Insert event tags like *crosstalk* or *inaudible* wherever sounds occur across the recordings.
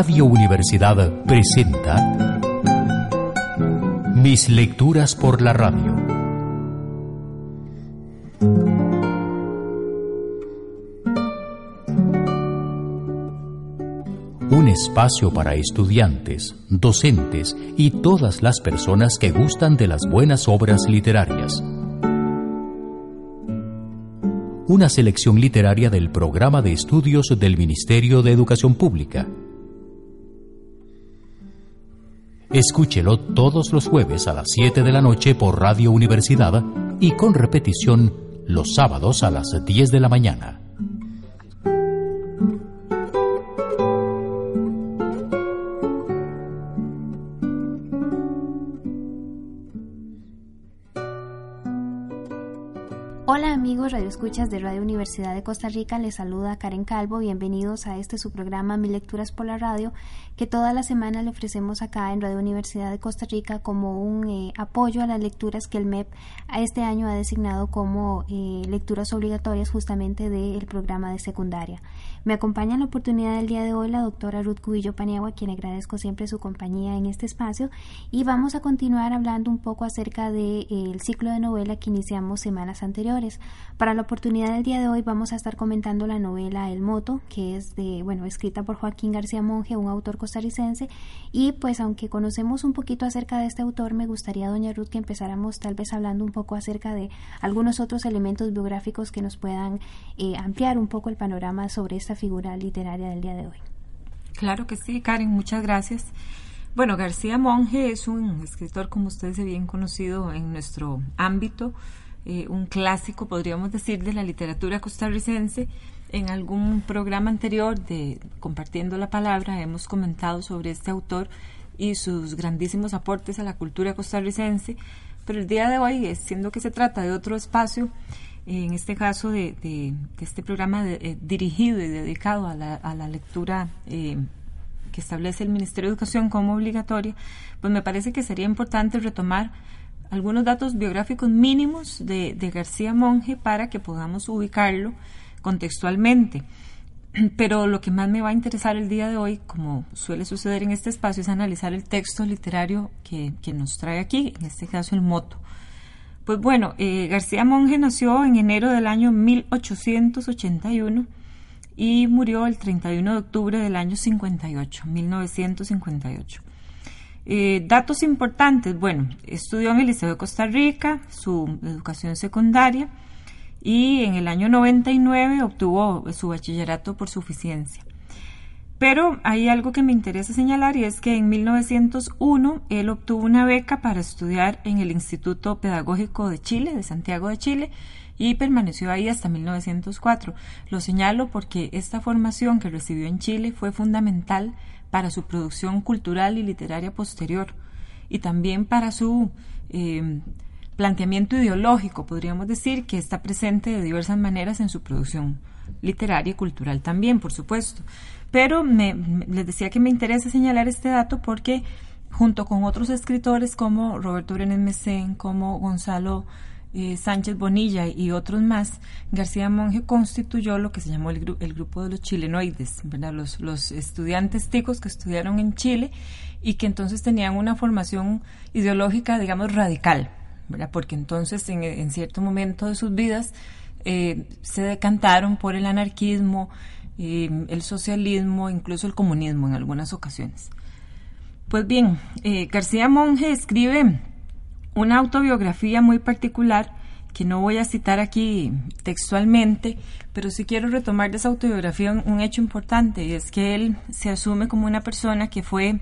Radio Universidad presenta Mis lecturas por la radio. Un espacio para estudiantes, docentes y todas las personas que gustan de las buenas obras literarias. Una selección literaria del programa de estudios del Ministerio de Educación Pública. Escúchelo todos los jueves a las 7 de la noche por Radio Universidad y con repetición los sábados a las 10 de la mañana. Hola amigos radioescuchas de Radio Universidad de Costa Rica, les saluda Karen Calvo, bienvenidos a este su programa Mi Lecturas por la Radio, que toda la semana le ofrecemos acá en Radio Universidad de Costa Rica como un eh, apoyo a las lecturas que el MEP a este año ha designado como eh, lecturas obligatorias justamente del programa de secundaria. Me acompaña en la oportunidad del día de hoy la doctora Ruth Cubillo Paniagua, quien agradezco siempre su compañía en este espacio, y vamos a continuar hablando un poco acerca del de, ciclo de novela que iniciamos semanas anteriores. Para la oportunidad del día de hoy vamos a estar comentando la novela El Moto, que es de, bueno, escrita por Joaquín García Monge, un autor costarricense, y pues aunque conocemos un poquito acerca de este autor, me gustaría, doña Ruth, que empezáramos tal vez hablando un poco acerca de algunos otros elementos biográficos que nos puedan eh, ampliar un poco el panorama sobre esta figura literaria del día de hoy. Claro que sí, Karen, muchas gracias. Bueno, García Monge es un escritor, como ustedes se bien conocido en nuestro ámbito, eh, un clásico, podríamos decir, de la literatura costarricense. En algún programa anterior de Compartiendo la Palabra hemos comentado sobre este autor y sus grandísimos aportes a la cultura costarricense, pero el día de hoy, siendo que se trata de otro espacio, en este caso de, de, este programa de, eh, dirigido y dedicado a la, a la lectura eh, que establece el Ministerio de Educación como obligatoria, pues me parece que sería importante retomar algunos datos biográficos mínimos de, de García Monge para que podamos ubicarlo contextualmente. *clears throat* Pero lo que más me va a interesar el día de hoy, como suele suceder en este espacio, es analizar el texto literario que, que nos trae aquí, en este caso el moto. Pues bueno, eh, García Monge nació en enero del año 1881 y murió el 31 de octubre del año 58, 1958. Eh, datos importantes, bueno, estudió en el Liceo de Costa Rica, su educación secundaria, y en el año 99 obtuvo su bachillerato por suficiencia. Pero hay algo que me interesa señalar y es que en 1901 él obtuvo una beca para estudiar en el Instituto Pedagógico de Chile, de Santiago de Chile, y permaneció ahí hasta 1904. Lo señalo porque esta formación que recibió en Chile fue fundamental para su producción cultural y literaria posterior y también para su eh, planteamiento ideológico, podríamos decir, que está presente de diversas maneras en su producción literaria y cultural también, por supuesto. Pero me, les decía que me interesa señalar este dato porque junto con otros escritores como Roberto Brenes Mesén, como Gonzalo eh, Sánchez Bonilla y otros más, García Monge constituyó lo que se llamó el, gru el grupo de los chilenoides, ¿verdad? Los, los estudiantes ticos que estudiaron en Chile y que entonces tenían una formación ideológica, digamos, radical, porque entonces en, en cierto momento de sus vidas eh, se decantaron por el anarquismo, eh, el socialismo, incluso el comunismo en algunas ocasiones. Pues bien, eh, García Monge escribe una autobiografía muy particular que no voy a citar aquí textualmente, pero sí quiero retomar de esa autobiografía un, un hecho importante, y es que él se asume como una persona que fue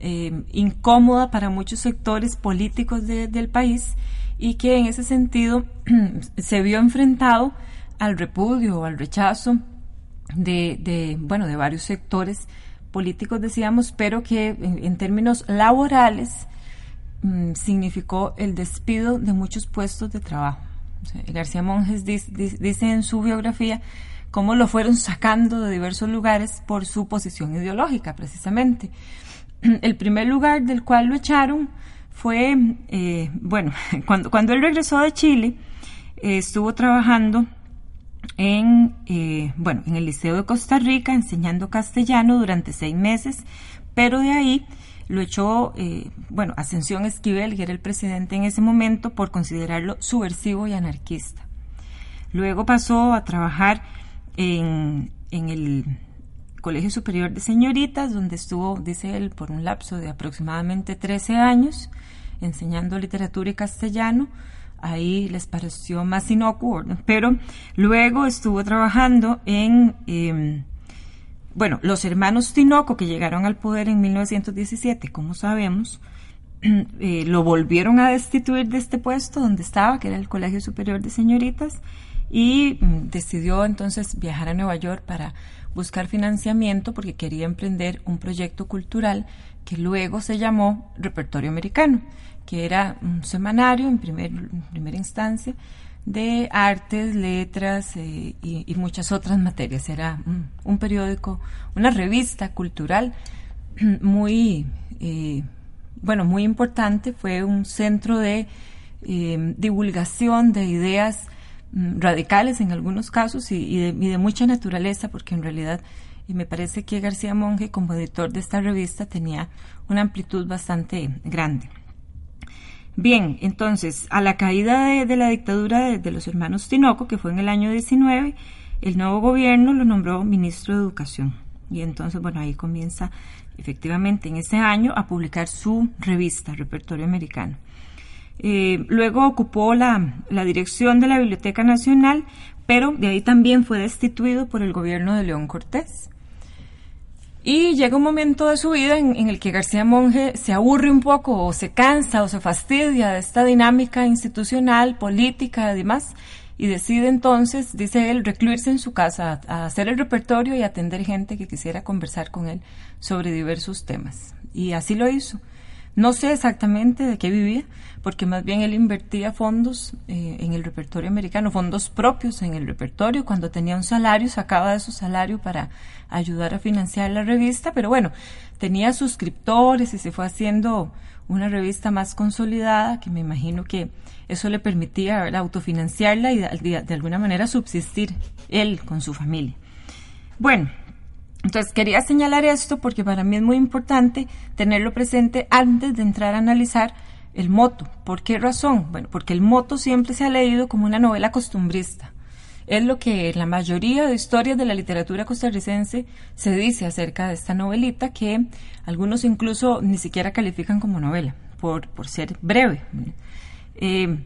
eh, incómoda para muchos sectores políticos del país y que en ese sentido *clears throat* se vio enfrentado al repudio o al rechazo de, bueno, de varios sectores políticos, decíamos, pero que en, términos laborales mm, significó el despido de muchos puestos de trabajo. García Monjes dice en su biografía cómo lo fueron sacando de diversos lugares por su posición ideológica, precisamente. *clears throat* El primer lugar del cual lo echaron fue, eh, bueno, *laughs* cuando, cuando él regresó de Chile, eh, estuvo trabajando en, eh, bueno, en el Liceo de Costa Rica enseñando castellano durante seis meses, pero de ahí lo echó, bueno, Ascensión Esquivel, que era el presidente en ese momento, por considerarlo subversivo y anarquista. Luego pasó a trabajar en, en el Colegio Superior de Señoritas, donde estuvo, dice él, por un lapso de aproximadamente 13 años, enseñando literatura y castellano. Ahí les pareció más inocuo, pero luego estuvo trabajando en, em, bueno, los hermanos Tinoco que llegaron al poder en 1917, como sabemos, *clears throat* eh, lo volvieron a destituir de este puesto donde estaba, que era el Colegio Superior de Señoritas, y mm, decidió entonces viajar a Nueva York para buscar financiamiento porque quería emprender un proyecto cultural que luego se llamó Repertorio Americano que era un semanario en, primer, primera instancia de artes, letras eh, y, muchas otras materias. Era un, periódico, una revista cultural *clears throat* muy, eh, bueno, muy importante. Fue un centro de eh, divulgación de ideas radicales en algunos casos y, de, de, mucha naturaleza, porque en realidad y me parece que García Monge, como editor de esta revista, tenía una amplitud bastante grande. Bien, entonces, a la caída de, la dictadura de, los hermanos Tinoco, que fue en el año 19, el nuevo gobierno lo nombró ministro de Educación. Y entonces, bueno, ahí comienza efectivamente en ese año a publicar su revista, Repertorio Americano. Eh, luego ocupó la, la dirección de la Biblioteca Nacional, pero de ahí también fue destituido por el gobierno de León Cortés. Y llega un momento de su vida en, el que García Monge se aburre un poco o se cansa o se fastidia de esta dinámica institucional, política y demás, y decide entonces, dice él, recluirse en su casa, a, hacer el repertorio y atender gente que quisiera conversar con él sobre diversos temas. Y así lo hizo. No sé exactamente de qué vivía, porque más bien él invertía fondos eh, en el repertorio americano, fondos propios en el repertorio. Cuando tenía un salario, sacaba de su salario para ayudar a financiar la revista, pero bueno, tenía suscriptores y se fue haciendo una revista más consolidada, que me imagino que eso le permitía autofinanciarla y de, de alguna manera subsistir él con su familia. Bueno, entonces quería señalar esto porque para mí es muy importante tenerlo presente antes de entrar a analizar el moto. ¿Por qué razón? Bueno, porque el moto siempre se ha leído como una novela costumbrista. Es lo que la mayoría de historias de la literatura costarricense se dice acerca de esta novelita que algunos incluso ni siquiera califican como novela, por, por ser breve. Eh,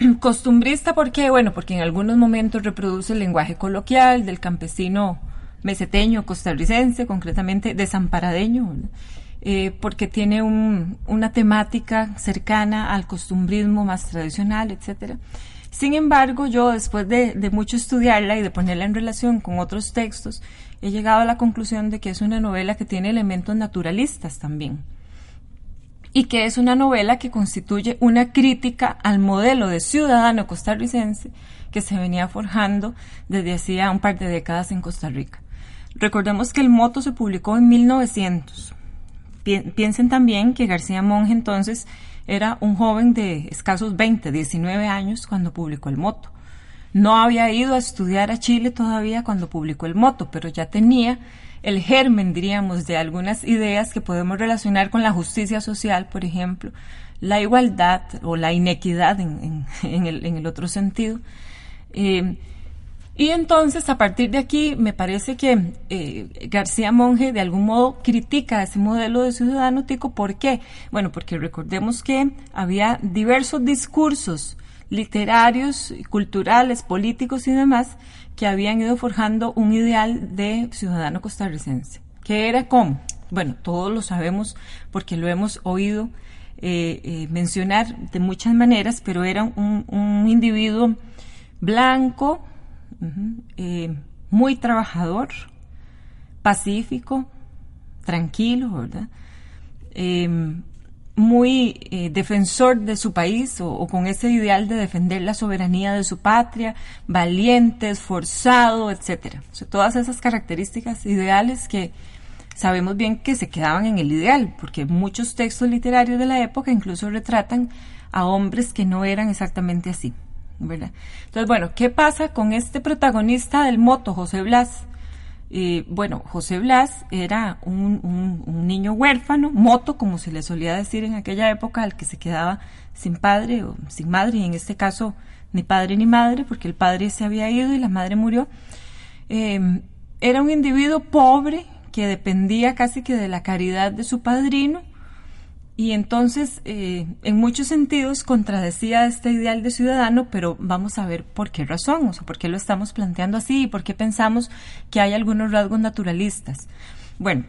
*clears throat* costumbrista, ¿por qué? Bueno, porque en algunos momentos reproduce el lenguaje coloquial del campesino meseteño, costarricense, concretamente desamparadeño, eh, porque tiene una temática cercana al costumbrismo más tradicional, etcétera. Sin embargo, yo después de, de, mucho estudiarla y de ponerla en relación con otros textos, he llegado a la conclusión de que es una novela que tiene elementos naturalistas también. Y que es una novela que constituye una crítica al modelo de ciudadano costarricense que se venía forjando desde hacía un par de décadas en Costa Rica. Recordemos que el moto se publicó en 1900. Piensen también que García Monge entonces era un joven de escasos 20, 19 años cuando publicó el moto. No había ido a estudiar a Chile todavía cuando publicó el moto, pero ya tenía el germen, diríamos, de algunas ideas que podemos relacionar con la justicia social, por ejemplo, la igualdad o la inequidad en, *laughs* el, otro sentido. Eh, y entonces, a partir de aquí, me parece que eh, García Monge de algún modo critica ese modelo de ciudadano tico. ¿Por qué? Bueno, porque recordemos que había diversos discursos literarios, culturales, políticos y demás que habían ido forjando un ideal de ciudadano costarricense. ¿Qué era cómo? bueno, todos lo sabemos porque lo hemos oído eh, eh, mencionar de muchas maneras, pero era un, individuo blanco, eh, muy trabajador, pacífico, tranquilo, ¿verdad? muy defensor de su país o, con ese ideal de defender la soberanía de su patria, valiente, esforzado, etcétera. todas esas características ideales que, sabemos bien que se quedaban en el ideal, porque muchos textos literarios de la época incluso retratan a hombres que no eran exactamente así. Entonces, bueno, ¿qué pasa con este protagonista del moto, José Blas? Eh, bueno, José Blas era un, niño huérfano, moto, como se le solía decir en aquella época, al que se quedaba sin padre o sin madre, y en este caso ni padre ni madre, porque el padre se había ido y la madre murió. Eh, era un individuo pobre, que dependía casi que de la caridad de su padrino y entonces eh, en muchos sentidos contradecía este ideal de ciudadano, pero vamos a ver por qué razón, o sea, por qué lo estamos planteando así y por qué pensamos que hay algunos rasgos naturalistas. Bueno,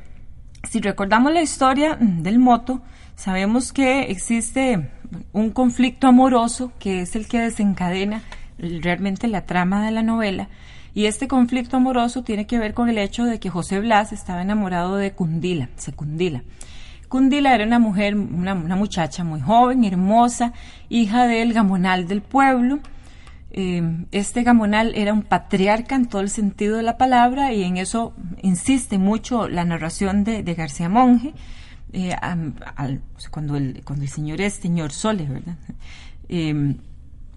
si recordamos la historia del moto, sabemos que existe un conflicto amoroso que es el que desencadena realmente la trama de la novela y este conflicto amoroso tiene que ver con el hecho de que José Blas estaba enamorado de Cundila, Secundila. Cundila era una mujer, una, muchacha muy joven, hermosa, hija del gamonal del pueblo. Eh, este gamonal era un patriarca en todo el sentido de la palabra y en eso insiste mucho la narración de, García Monge. Eh, cuando, el, cuando el señor es señor Sole, ¿verdad? Eh,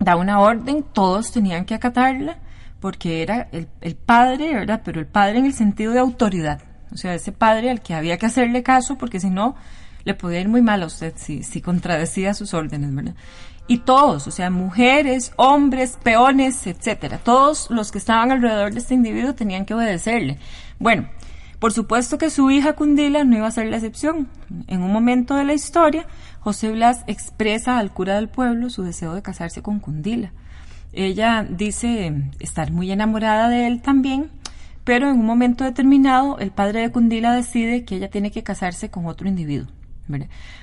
da una orden, todos tenían que acatarla porque era el, padre, ¿verdad? Pero el padre en el sentido de autoridad. O sea, ese padre al que había que hacerle caso porque si no le podía ir muy mal a usted si, si contradecía sus órdenes, ¿verdad? Y todos, o sea, mujeres, hombres, peones, etcétera, todos los que estaban alrededor de este individuo tenían que obedecerle. Bueno, por supuesto que su hija Cundila no iba a ser la excepción. En un momento de la historia, José Blas expresa al cura del pueblo su deseo de casarse con Cundila. Ella dice estar muy enamorada de él también, pero en un momento determinado el padre de Cundila decide que ella tiene que casarse con otro individuo.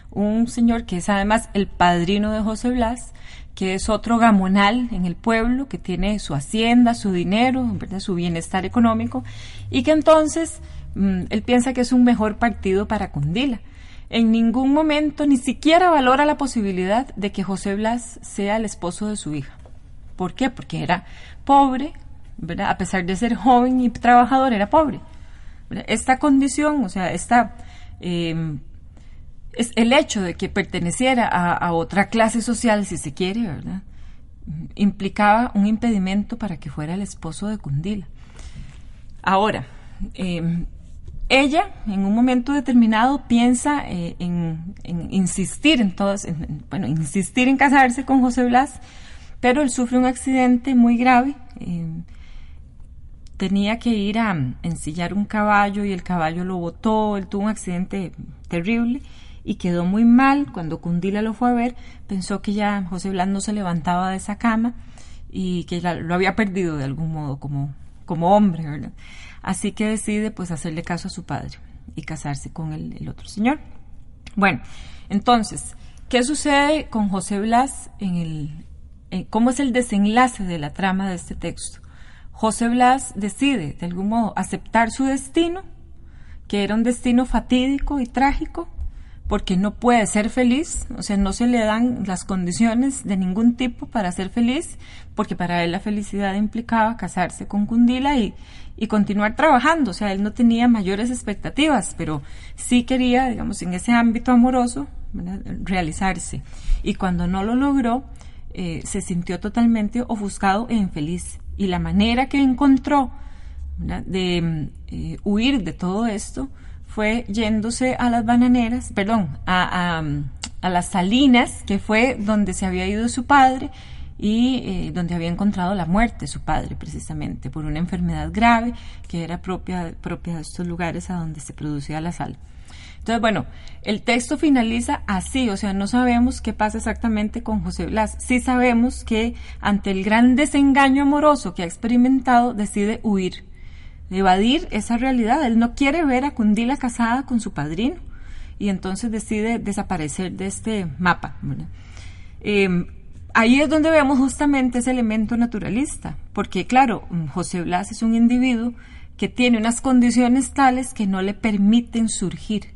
Un señor que es además el padrino de José Blas, que es otro gamonal en el pueblo, que tiene su hacienda, su dinero, su bienestar económico, y que entonces mm, él piensa que es un mejor partido para Cundila. En ningún momento ni siquiera valora la posibilidad de que José Blas sea el esposo de su hija. ¿Por qué? Porque era pobre, A pesar de ser joven y trabajador, era pobre. Esta condición, o sea, esta, em, es el hecho de que perteneciera a, otra clase social, si se quiere, ¿verdad? implicaba un impedimento para que fuera el esposo de Cundila. Ahora, em, ella en un momento determinado piensa eh, en, insistir en todos, bueno, insistir en casarse con José Blas pero él sufre un accidente muy grave. Eh, tenía que ir a ensillar un caballo y el caballo lo botó, él tuvo un accidente terrible y quedó muy mal. Cuando Cundila lo fue a ver, pensó que ya José Blas no se levantaba de esa cama y que lo había perdido de algún modo como, como hombre, ¿verdad? Así que decide pues hacerle caso a su padre y casarse con el, el otro señor. Bueno, entonces, ¿qué sucede con José Blas en el, eh, cómo es el desenlace de la trama de este texto. José Blas decide, de algún modo, aceptar su destino, que era un destino fatídico y trágico, porque no puede ser feliz, o sea, no se le dan las condiciones de ningún tipo para ser feliz, porque para él la felicidad implicaba casarse con Cundila y, y continuar trabajando, o sea, él no tenía mayores expectativas, pero sí quería, digamos, en ese ámbito amoroso, realizarse. Y cuando no lo logró, eh, se sintió totalmente ofuscado e infeliz. Y la manera que encontró de eh, huir de todo esto fue yéndose a las bananeras, perdón, a, a, las salinas, que fue donde se había ido su padre y eh, donde había encontrado la muerte su padre precisamente por una enfermedad grave que era propia, propia de estos lugares a donde se producía la sal. Entonces, bueno, el texto finaliza así, o sea, no sabemos qué pasa exactamente con José Blas. Sí sabemos que ante el gran desengaño amoroso que ha experimentado, decide huir. evadir esa realidad. Él no quiere ver a Cundila casada con su padrino y entonces decide desaparecer de este mapa. Em, ahí es donde vemos justamente ese elemento naturalista, porque claro, José Blas es un individuo que tiene unas condiciones tales que no le permiten surgir.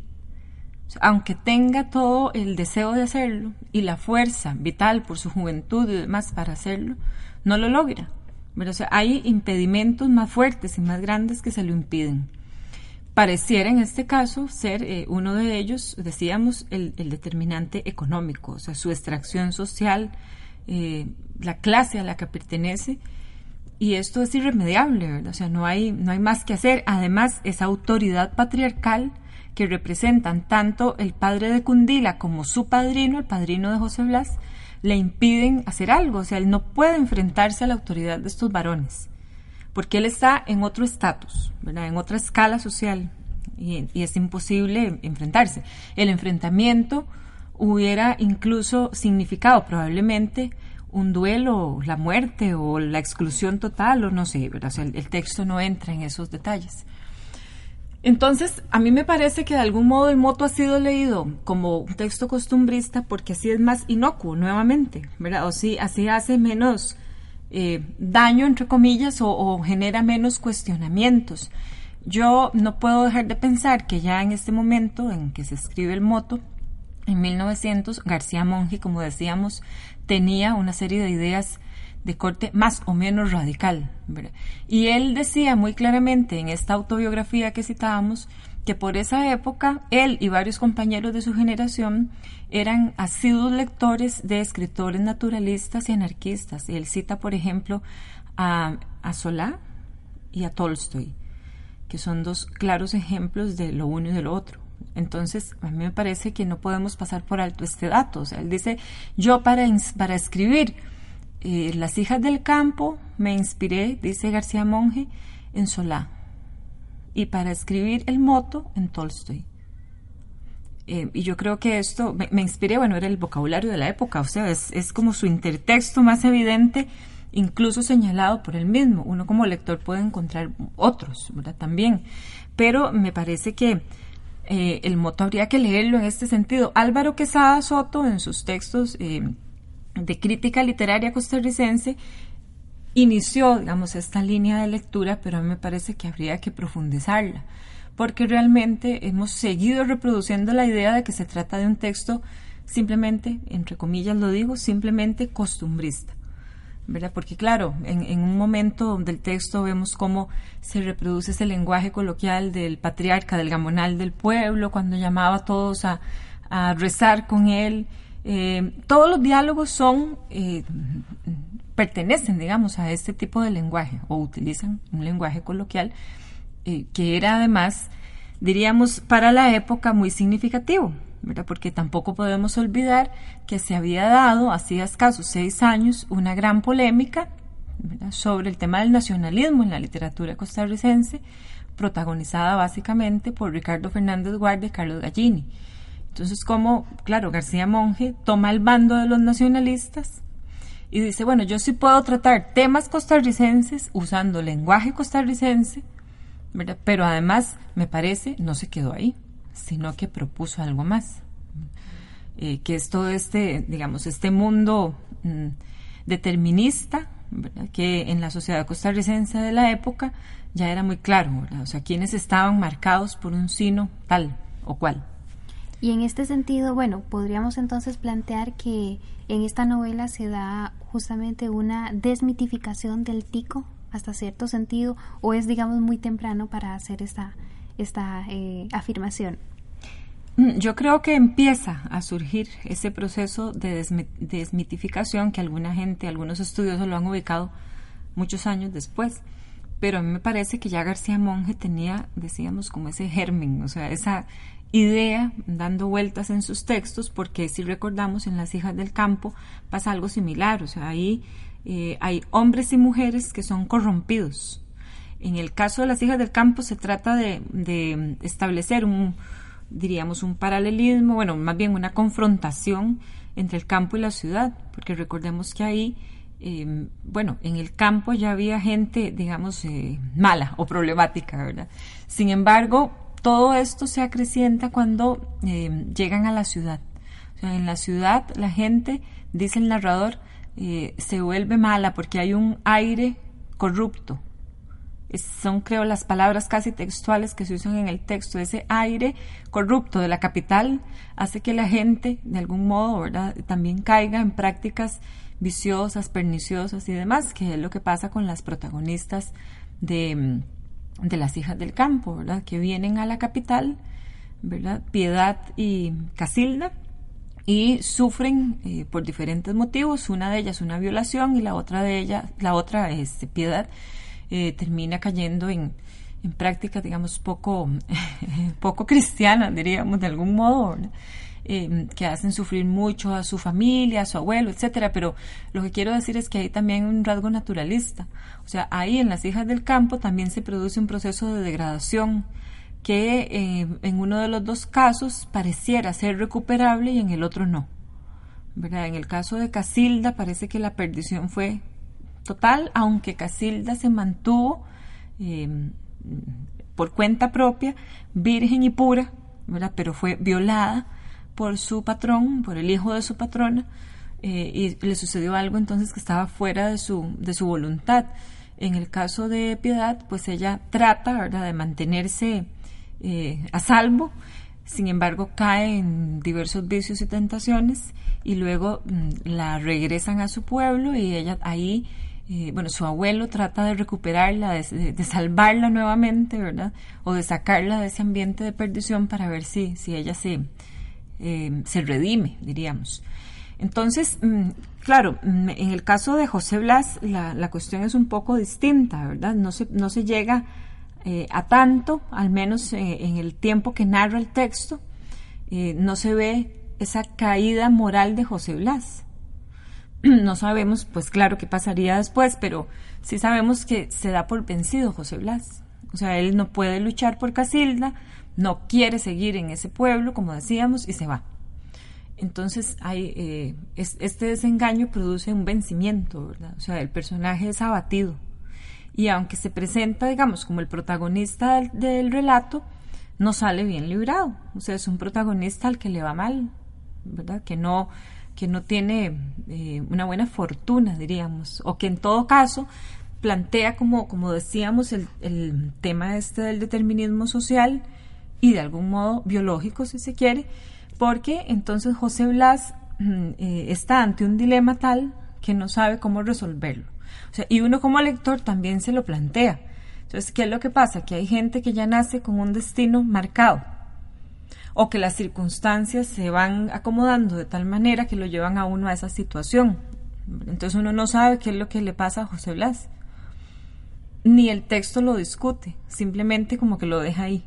Aunque tenga todo el deseo de hacerlo y la fuerza vital por su juventud y demás para hacerlo, no lo logra. Pero, hay impedimentos más fuertes y más grandes que se lo impiden. Pareciera en este caso ser eh, uno de ellos, decíamos, el, determinante económico, o sea, su extracción social, eh, la clase a la que pertenece, y esto es irremediable, ¿verdad? O sea, no hay, no hay más que hacer. Además, esa autoridad patriarcal que representan tanto el padre de Cundila como su padrino, el padrino de José Blas, le impiden hacer algo. O sea, él no puede enfrentarse a la autoridad de estos varones, porque él está en otro estatus. En otra escala social, y, es imposible enfrentarse. El enfrentamiento hubiera incluso significado probablemente un duelo, la muerte o la exclusión total o no sé, el, texto no entra en esos detalles. Entonces, a mí me parece que de algún modo el moto ha sido leído como un texto costumbrista porque así es más inocuo, nuevamente, ¿verdad? O sí, así hace menos eh, daño, entre comillas, o, genera menos cuestionamientos. Yo no puedo dejar de pensar que ya en este momento en que se escribe el moto, en 1900, García Monge, como decíamos, tenía una serie de ideas de corte más o menos radical. Y él decía muy claramente en esta autobiografía que citábamos que por esa época él y varios compañeros de su generación eran asiduos lectores de escritores naturalistas y anarquistas. Y él cita, por ejemplo, a, a Solá y a Tolstoy, que son dos claros ejemplos de lo uno y de lo otro. Entonces, a mí me parece que no podemos pasar por alto este dato. Él dice, yo para, para escribir eh, Las hijas del campo me inspiré, dice García Monge, en Solá. Y para escribir El moto, en Tolstoy. Eh, y yo creo que esto me, inspiré, bueno, era el vocabulario de la época, o sea, es, como su intertexto más evidente, incluso señalado por él mismo. Uno como lector puede encontrar otros, ¿verdad? También. Pero me parece que eh, el moto habría que leerlo en este sentido. Álvaro Quesada Soto, en sus textos de crítica literaria costarricense, inició, digamos, esta línea de lectura, pero a mí me parece que habría que profundizarla, porque realmente hemos seguido reproduciendo la idea de que se trata de un texto simplemente, entre comillas lo digo, simplemente costumbrista. ¿verdad? Porque claro, en, un momento del texto vemos cómo se reproduce ese lenguaje coloquial del patriarca, del gamonal del pueblo, cuando llamaba a todos a, rezar con él. Eh, todos los diálogos son, eh, pertenecen, digamos, a este tipo de lenguaje o utilizan un lenguaje coloquial eh, que era además, diríamos, para la época muy significativo. Porque tampoco podemos olvidar que se había dado, hacía escasos seis años, una gran polémica sobre el tema del nacionalismo en la literatura costarricense, protagonizada básicamente por Ricardo Fernández Guardia y Carlos Gallini. Entonces, como, claro, García Monge toma el bando de los nacionalistas y dice, bueno, yo sí puedo tratar temas costarricenses usando lenguaje costarricense, pero además, me parece, no se quedó ahí sino que propuso algo más, eh, que es todo este, digamos, este mundo mm, determinista, que en la sociedad costarricense de la época ya era muy claro, o sea, quienes estaban marcados por un sino tal o cual. Y en este sentido, bueno, podríamos entonces plantear que en esta novela se da justamente una desmitificación del tico hasta cierto sentido, o es, digamos, muy temprano para hacer esta, esta eh, afirmación? Mm, yo creo que empieza a surgir ese proceso de desmitificación que alguna gente, algunos estudiosos lo han ubicado muchos años después, pero a mí me parece que ya García Monge tenía, decíamos, como ese germen, o sea, esa idea dando vueltas en sus textos, porque si recordamos en Las hijas del campo pasa algo similar, o sea, ahí eh, hay hombres y mujeres que son corrompidos, en el caso de las hijas del campo se trata de, establecer un, diríamos, un paralelismo, bueno, más bien una confrontación entre el campo y la ciudad, porque recordemos que ahí eh, bueno, en el campo ya había gente, digamos, eh, mala o problemática, ¿verdad? Sin embargo, todo esto se acrecienta cuando eh, llegan a la ciudad. O sea, en la ciudad la gente, dice el narrador, se vuelve mala porque hay un aire corrupto. son, creo, las palabras casi textuales que se usan en el texto. Ese aire corrupto de la capital hace que la gente, de algún modo, ¿verdad?, también caiga en prácticas viciosas, perniciosas y demás, que es lo que pasa con las protagonistas de, de las hijas del campo, ¿verdad? Que vienen a la capital, ¿verdad? Piedad y Casilda, y sufren eh, por diferentes motivos, una de ellas una violación y la otra de ellas, la otra, este, Piedad, eh, termina cayendo en, en prácticas, digamos, poco, *laughs* poco cristianas, diríamos, de algún modo, ¿verdad? Em, que hacen sufrir mucho a su familia, a su abuelo, etcétera, pero lo que quiero decir es que hay también un rasgo naturalista. O sea, ahí en las hijas del campo también se produce un proceso de degradación que eh, en uno de los dos casos pareciera ser recuperable y en el otro no. En el caso de Casilda parece que la perdición fue total, aunque Casilda se mantuvo em, por cuenta propia, virgen y pura, pero fue violada por su patrón, por el hijo de su patrona, eh, y le sucedió algo entonces que estaba fuera de su, de su voluntad. En el caso de Piedad, pues ella trata, ¿verdad?, de mantenerse eh, a salvo, sin embargo cae en diversos vicios y tentaciones y luego mm, la regresan a su pueblo y ella ahí, eh, bueno, su abuelo trata de recuperarla, de, de, salvarla nuevamente, ¿verdad? O de sacarla de ese ambiente de perdición para ver si, si ella se, eh, se redime, diríamos. Entonces, mm, claro, mm, en el caso de José Blas, la, la, cuestión es un poco distinta, ¿verdad? No se, no se llega eh, a tanto, al menos eh, en el tiempo que narra el texto, no se ve esa caída moral de José Blas. *clears throat* No sabemos, pues claro, qué pasaría después, pero sí sabemos que se da por vencido José Blas. O sea, él no puede luchar por Casilda, no quiere seguir en ese pueblo, como decíamos, y se va. Entonces, hay, eh, este desengaño produce un vencimiento, ¿verdad? O sea, el personaje es abatido. Y aunque se presenta, digamos, como el protagonista del, relato, no sale bien librado. O sea, es un protagonista al que le va mal, ¿verdad? Que no, que no tiene eh, una buena fortuna, diríamos. O que en todo caso plantea, como, como decíamos, el, el tema este del determinismo social, y de algún modo biológico, si se quiere, porque entonces José Blas mm, eh, está ante un dilema tal que no sabe cómo resolverlo. Y uno como lector también se lo plantea. Entonces, ¿qué es lo que pasa? Que hay gente que ya nace con un destino marcado o que las circunstancias se van acomodando de tal manera que lo llevan a uno a esa situación. Entonces uno no sabe qué es lo que le pasa a José Blas. Ni el texto lo discute, simplemente como que lo deja ahí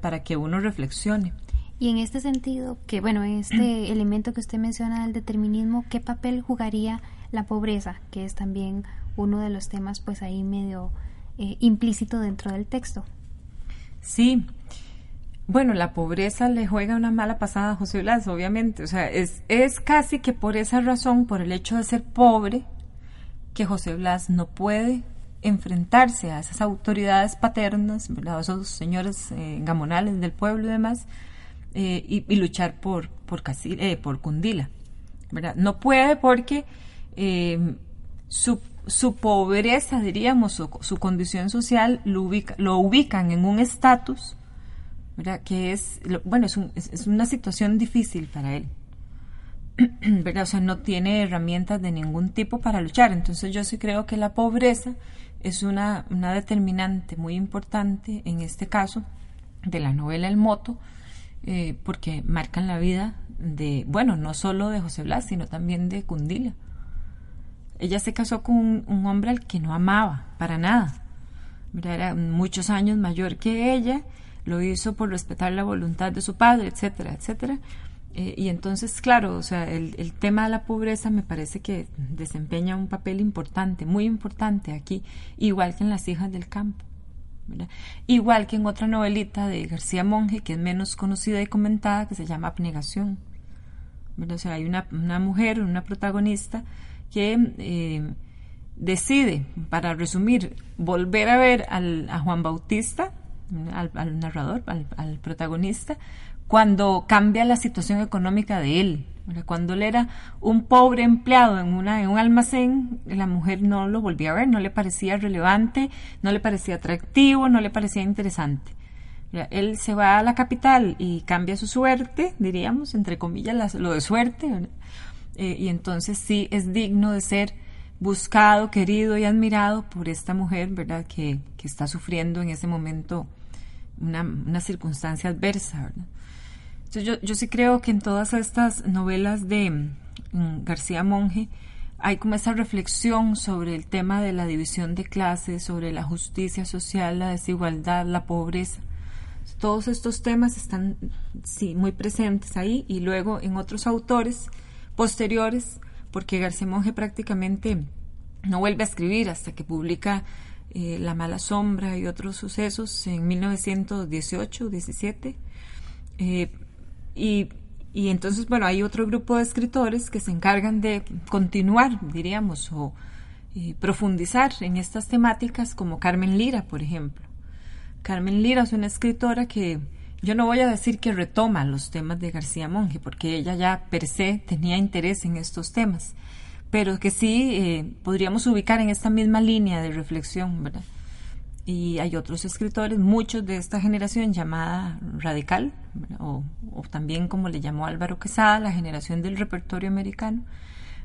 para que uno reflexione. Y en este sentido, que bueno, este *clears throat* elemento que usted menciona del determinismo, ¿qué papel jugaría la pobreza, que es también uno de los temas pues ahí medio eh, implícito dentro del texto? Sí, bueno, la pobreza le juega una mala pasada a José Blas, obviamente. O sea, es, es casi que por esa razón, por el hecho de ser pobre, que José Blas no puede enfrentarse a esas autoridades paternas, a esos señores eh, gamonales del pueblo y demás, eh, y, luchar por, por, eh, por Cundila. ¿verdad? No puede porque su, su, pobreza, diríamos, su, condición social lo, ubica, lo ubican en un estatus que es, bueno, es, es, una situación difícil para él. *clears throat* ¿verdad? O sea, no tiene herramientas de ningún tipo para luchar. Entonces yo sí creo que la pobreza es una, una determinante muy importante en este caso de la novela El Moto, eh, porque marcan la vida de, bueno, no solo de José Blas, sino también de Cundila. Ella se casó con un, hombre al que no amaba para nada. Era muchos años mayor que ella, lo hizo por respetar la voluntad de su padre, etcétera, etcétera. Eh, y entonces, claro, o sea, el, el, tema de la pobreza me parece que desempeña un papel importante, muy importante aquí, igual que en Las hijas del campo. Igual que en otra novelita de García Monge, que es menos conocida y comentada, que se llama Abnegación. O sea, hay una, una mujer, una protagonista, que eh, decide, para resumir, volver a ver al, a Juan Bautista, al, narrador, al, protagonista, cuando cambia la situación económica de él. Cuando él era un pobre empleado en, una, en un almacén, la mujer no lo volvía a ver, no le parecía relevante, no le parecía atractivo, no le parecía interesante. Él se va a la capital y cambia su suerte, diríamos, entre comillas, lo de suerte, eh, y entonces sí es digno de ser buscado, querido y admirado por esta mujer, ¿verdad? Que, que está sufriendo en ese momento una, una circunstancia adversa. Yo, yo sí creo que en todas estas novelas de mm, García Monge hay como esa reflexión sobre el tema de la división de clases, sobre la justicia social, la desigualdad, la pobreza. Todos estos temas están sí muy presentes ahí y luego en otros autores posteriores porque García Monge prácticamente no vuelve a escribir hasta que publica eh, La mala sombra y otros sucesos en 1918-17. Eh, y, y, entonces, bueno, hay otro grupo de escritores que se encargan de continuar, diríamos, o eh, profundizar en estas temáticas, como Carmen Lira, por ejemplo. Carmen Lira es una escritora que yo no voy a decir que retoma los temas de García Monge, porque ella ya per se tenía interés en estos temas, pero que sí eh, podríamos ubicar en esta misma línea de reflexión, ¿verdad? Y hay otros escritores, muchos de esta generación llamada radical, o, también como le llamó Álvaro Quesada, la generación del repertorio americano.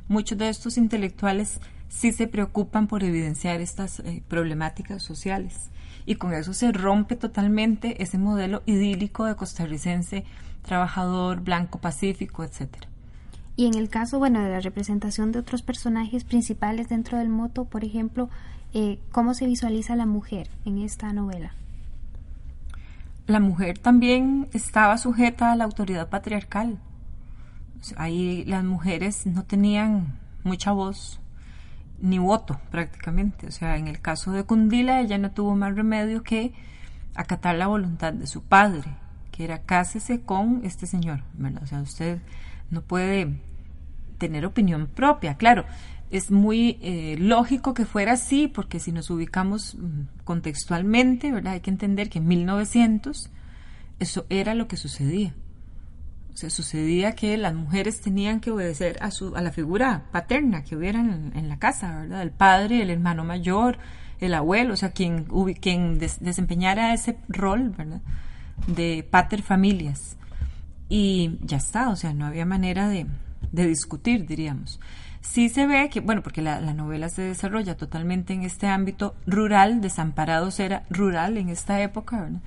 Muchos de estos intelectuales sí se preocupan por evidenciar estas eh, problemáticas sociales y con eso se rompe totalmente ese modelo idílico de costarricense trabajador, blanco, pacífico, etcétera. Y en el caso, bueno, de la representación de otros personajes principales dentro del moto, por ejemplo, eh, ¿cómo se visualiza la mujer en esta novela? La mujer también estaba sujeta a la autoridad patriarcal. Ahí las mujeres no tenían mucha voz, ni voto prácticamente. O sea, en el caso de Cundila, ella no tuvo más remedio que acatar la voluntad de su padre, que era cásese con este señor, ¿verdad? O sea, usted no puede tener opinión propia. Claro, es muy eh, lógico que fuera así, porque si nos ubicamos mm, contextualmente, ¿verdad? Hay que entender que en 1900 eso era lo que sucedía se sucedía que las mujeres tenían que obedecer a, su, a la figura paterna que hubiera en, la casa, ¿verdad? El padre, el hermano mayor, el abuelo, o sea, quien, quien desempeñara ese rol, ¿verdad? De pater familias. Y ya está, o sea, no había manera de, de discutir, diríamos. Sí se ve que, bueno, porque la, la, novela se desarrolla totalmente en este ámbito rural, Desamparados era rural en esta época, ¿verdad?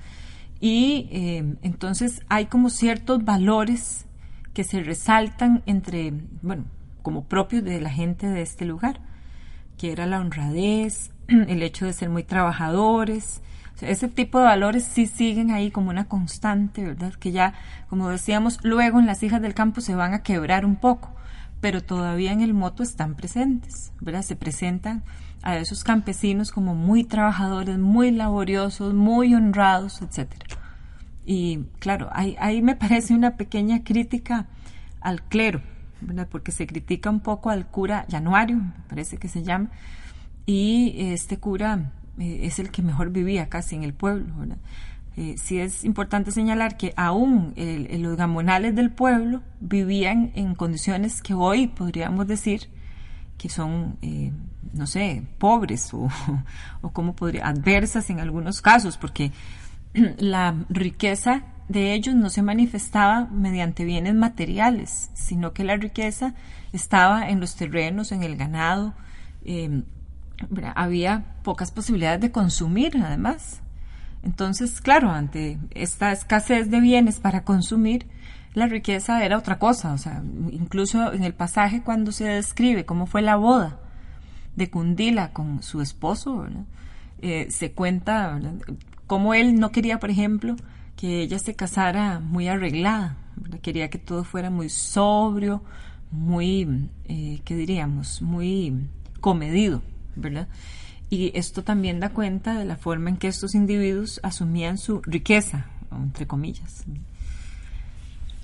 Y eh, entonces hay como ciertos valores que se resaltan entre, bueno, como propios de la gente de este lugar, que era la honradez, *clears throat* el hecho de ser muy trabajadores. ese tipo de valores sí siguen ahí como una constante, ¿verdad? Que ya, como decíamos, luego en las hijas del campo se van a quebrar un poco, pero todavía en el moto están presentes, ¿verdad? Se presentan a esos campesinos como muy trabajadores, muy laboriosos, muy honrados, etcétera. Y claro, ahí, ahí me parece una pequeña crítica al clero, ¿verdad? porque se critica un poco al cura Januario, me parece que se llama, y este cura eh, es el que mejor vivía casi en el pueblo. ¿verdad? Eh, sí es importante señalar que aún los gamonales del pueblo vivían en condiciones que hoy podríamos decir que son, eh, no sé, pobres o, *laughs* o como podría, adversas en algunos casos, porque *clears throat* la riqueza de ellos no se manifestaba mediante bienes materiales, sino que la riqueza estaba en los terrenos, en el ganado. Em, había pocas posibilidades de consumir, además. Entonces, claro, ante esta escasez de bienes para consumir, la riqueza era otra cosa. O sea, incluso en el pasaje cuando se describe cómo fue la boda de Cundila con su esposo, eh, se cuenta como él no quería, por ejemplo, que ella se casara muy arreglada, quería que todo fuera muy sobrio, muy, eh, ¿qué diríamos?, muy comedido, ¿verdad? Y esto también da cuenta de la forma en que estos individuos asumían su riqueza, entre comillas.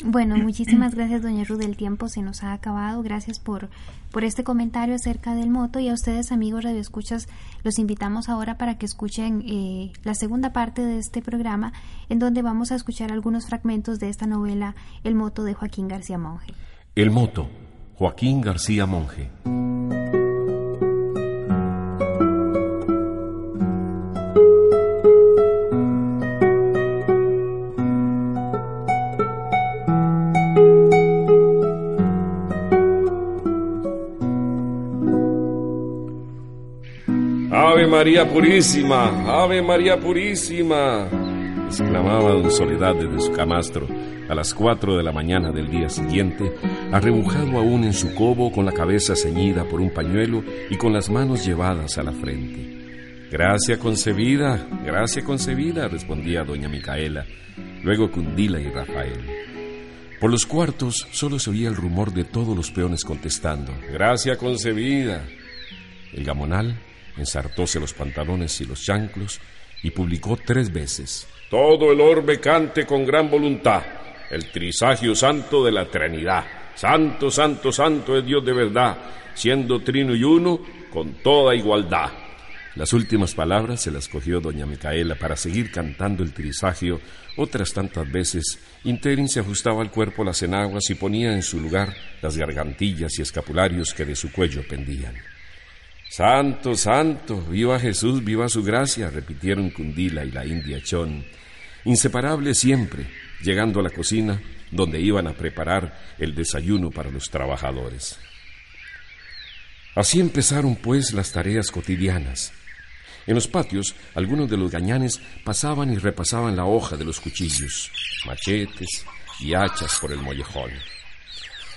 Bueno, muchísimas gracias, doña Ruth. El tiempo se nos ha acabado. Gracias por, por este comentario acerca del moto. Y a ustedes, amigos radioescuchas, los invitamos ahora para que escuchen eh, la segunda parte de este programa, en donde vamos a escuchar algunos fragmentos de esta novela El moto de Joaquín García Monge. El moto, Joaquín García Monge. María Purísima, Ave María Purísima, exclamaba don Soledad desde su camastro a las cuatro de la mañana del día siguiente, arrebujado aún en su cobo con la cabeza ceñida por un pañuelo y con las manos llevadas a la frente. Gracia concebida, gracia concebida, respondía doña Micaela, luego Cundila y Rafael. Por los cuartos solo se oía el rumor de todos los peones contestando, Gracia concebida. El gamonal ensartóse los pantalones y los chanclos y publicó tres veces. Todo el orbe cante con gran voluntad, el trisagio santo de la Trinidad. Santo, santo, santo es Dios de verdad, siendo trino y uno, con toda igualdad. Las últimas palabras se las cogió doña Micaela para seguir cantando el trisagio otras tantas veces. Interin se ajustaba al cuerpo las enaguas y ponía en su lugar las gargantillas y escapularios que de su cuello pendían. Santo, santo, viva Jesús, viva su gracia, repitieron Cundila y la India Chon, inseparables siempre, llegando a la cocina donde iban a preparar el desayuno para los trabajadores. Así empezaron pues las tareas cotidianas. En los patios, algunos de los gañanes pasaban y repasaban la hoja de los cuchillos, machetes y hachas por el mollejón.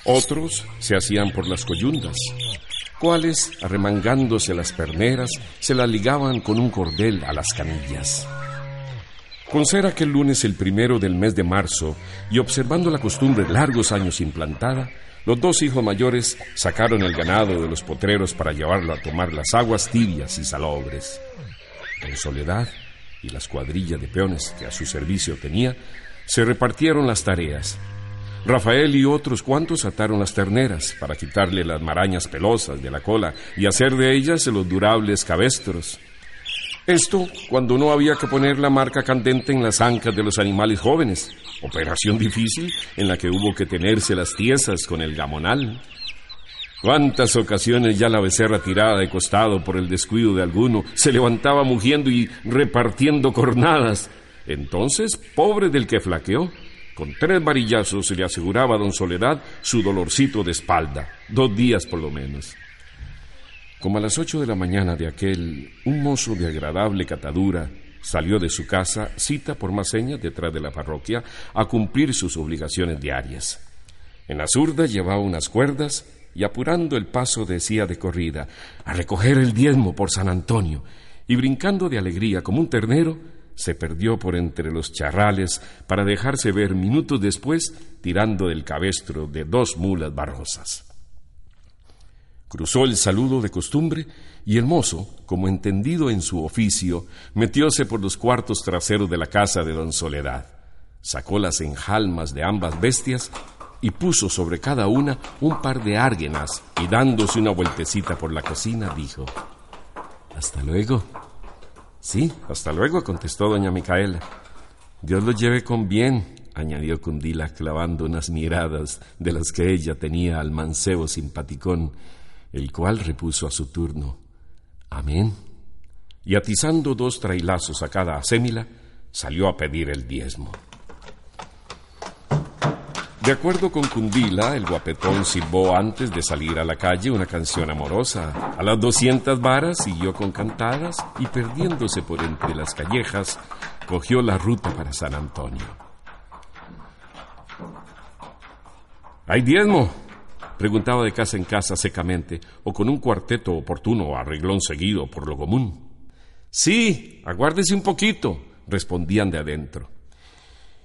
Otros se hacían por las coyundas, cuales, arremangándose las perneras, se las ligaban con un cordel a las canillas. Con ser aquel lunes el primero del mes de marzo y observando la costumbre largos años implantada, los dos hijos mayores sacaron el ganado de los potreros para llevarlo a tomar las aguas tibias y salobres. En soledad y las cuadrillas de peones que a su servicio tenía, se repartieron las tareas Rafael y otros cuantos ataron las terneras para quitarle las marañas pelosas de la cola y hacer de ellas los durables cabestros. Esto cuando no había que poner la marca candente en las ancas de los animales jóvenes, operación difícil en la que hubo que tenerse las tiesas con el gamonal. Cuántas ocasiones ya la becerra tirada de costado por el descuido de alguno se levantaba mugiendo y repartiendo cornadas. Entonces, pobre del que flaqueó, con tres varillazos se le aseguraba a don Soledad su dolorcito de espalda, dos días por lo menos. Como a las ocho de la mañana de aquel, un mozo de agradable catadura salió de su casa, cita por más señas detrás de la parroquia, a cumplir sus obligaciones diarias. En la zurda llevaba unas cuerdas y apurando el paso decía de corrida, a recoger el diezmo por San Antonio, y brincando de alegría como un ternero, se perdió por entre los charrales para dejarse ver minutos después tirando del cabestro de dos mulas barrosas. Cruzó el saludo de costumbre y el mozo, como entendido en su oficio, metióse por los cuartos traseros de la casa de don Soledad, sacó las enjalmas de ambas bestias y puso sobre cada una un par de árguenas y dándose una vueltecita por la cocina dijo, Hasta luego. Sí, hasta luego, contestó doña Micaela. Dios lo lleve con bien, añadió Cundila, clavando unas miradas de las que ella tenía al mancebo simpaticón, el cual repuso a su turno, Amén. Y atizando dos trailazos a cada asémila, salió a pedir el diezmo. De acuerdo con Cundila, el guapetón silbó antes de salir a la calle una canción amorosa. A las doscientas varas siguió con cantadas y perdiéndose por entre las callejas, cogió la ruta para San Antonio. ¿Hay diezmo? Preguntaba de casa en casa secamente, o con un cuarteto oportuno arreglón seguido por lo común. Sí, aguárdese un poquito, respondían de adentro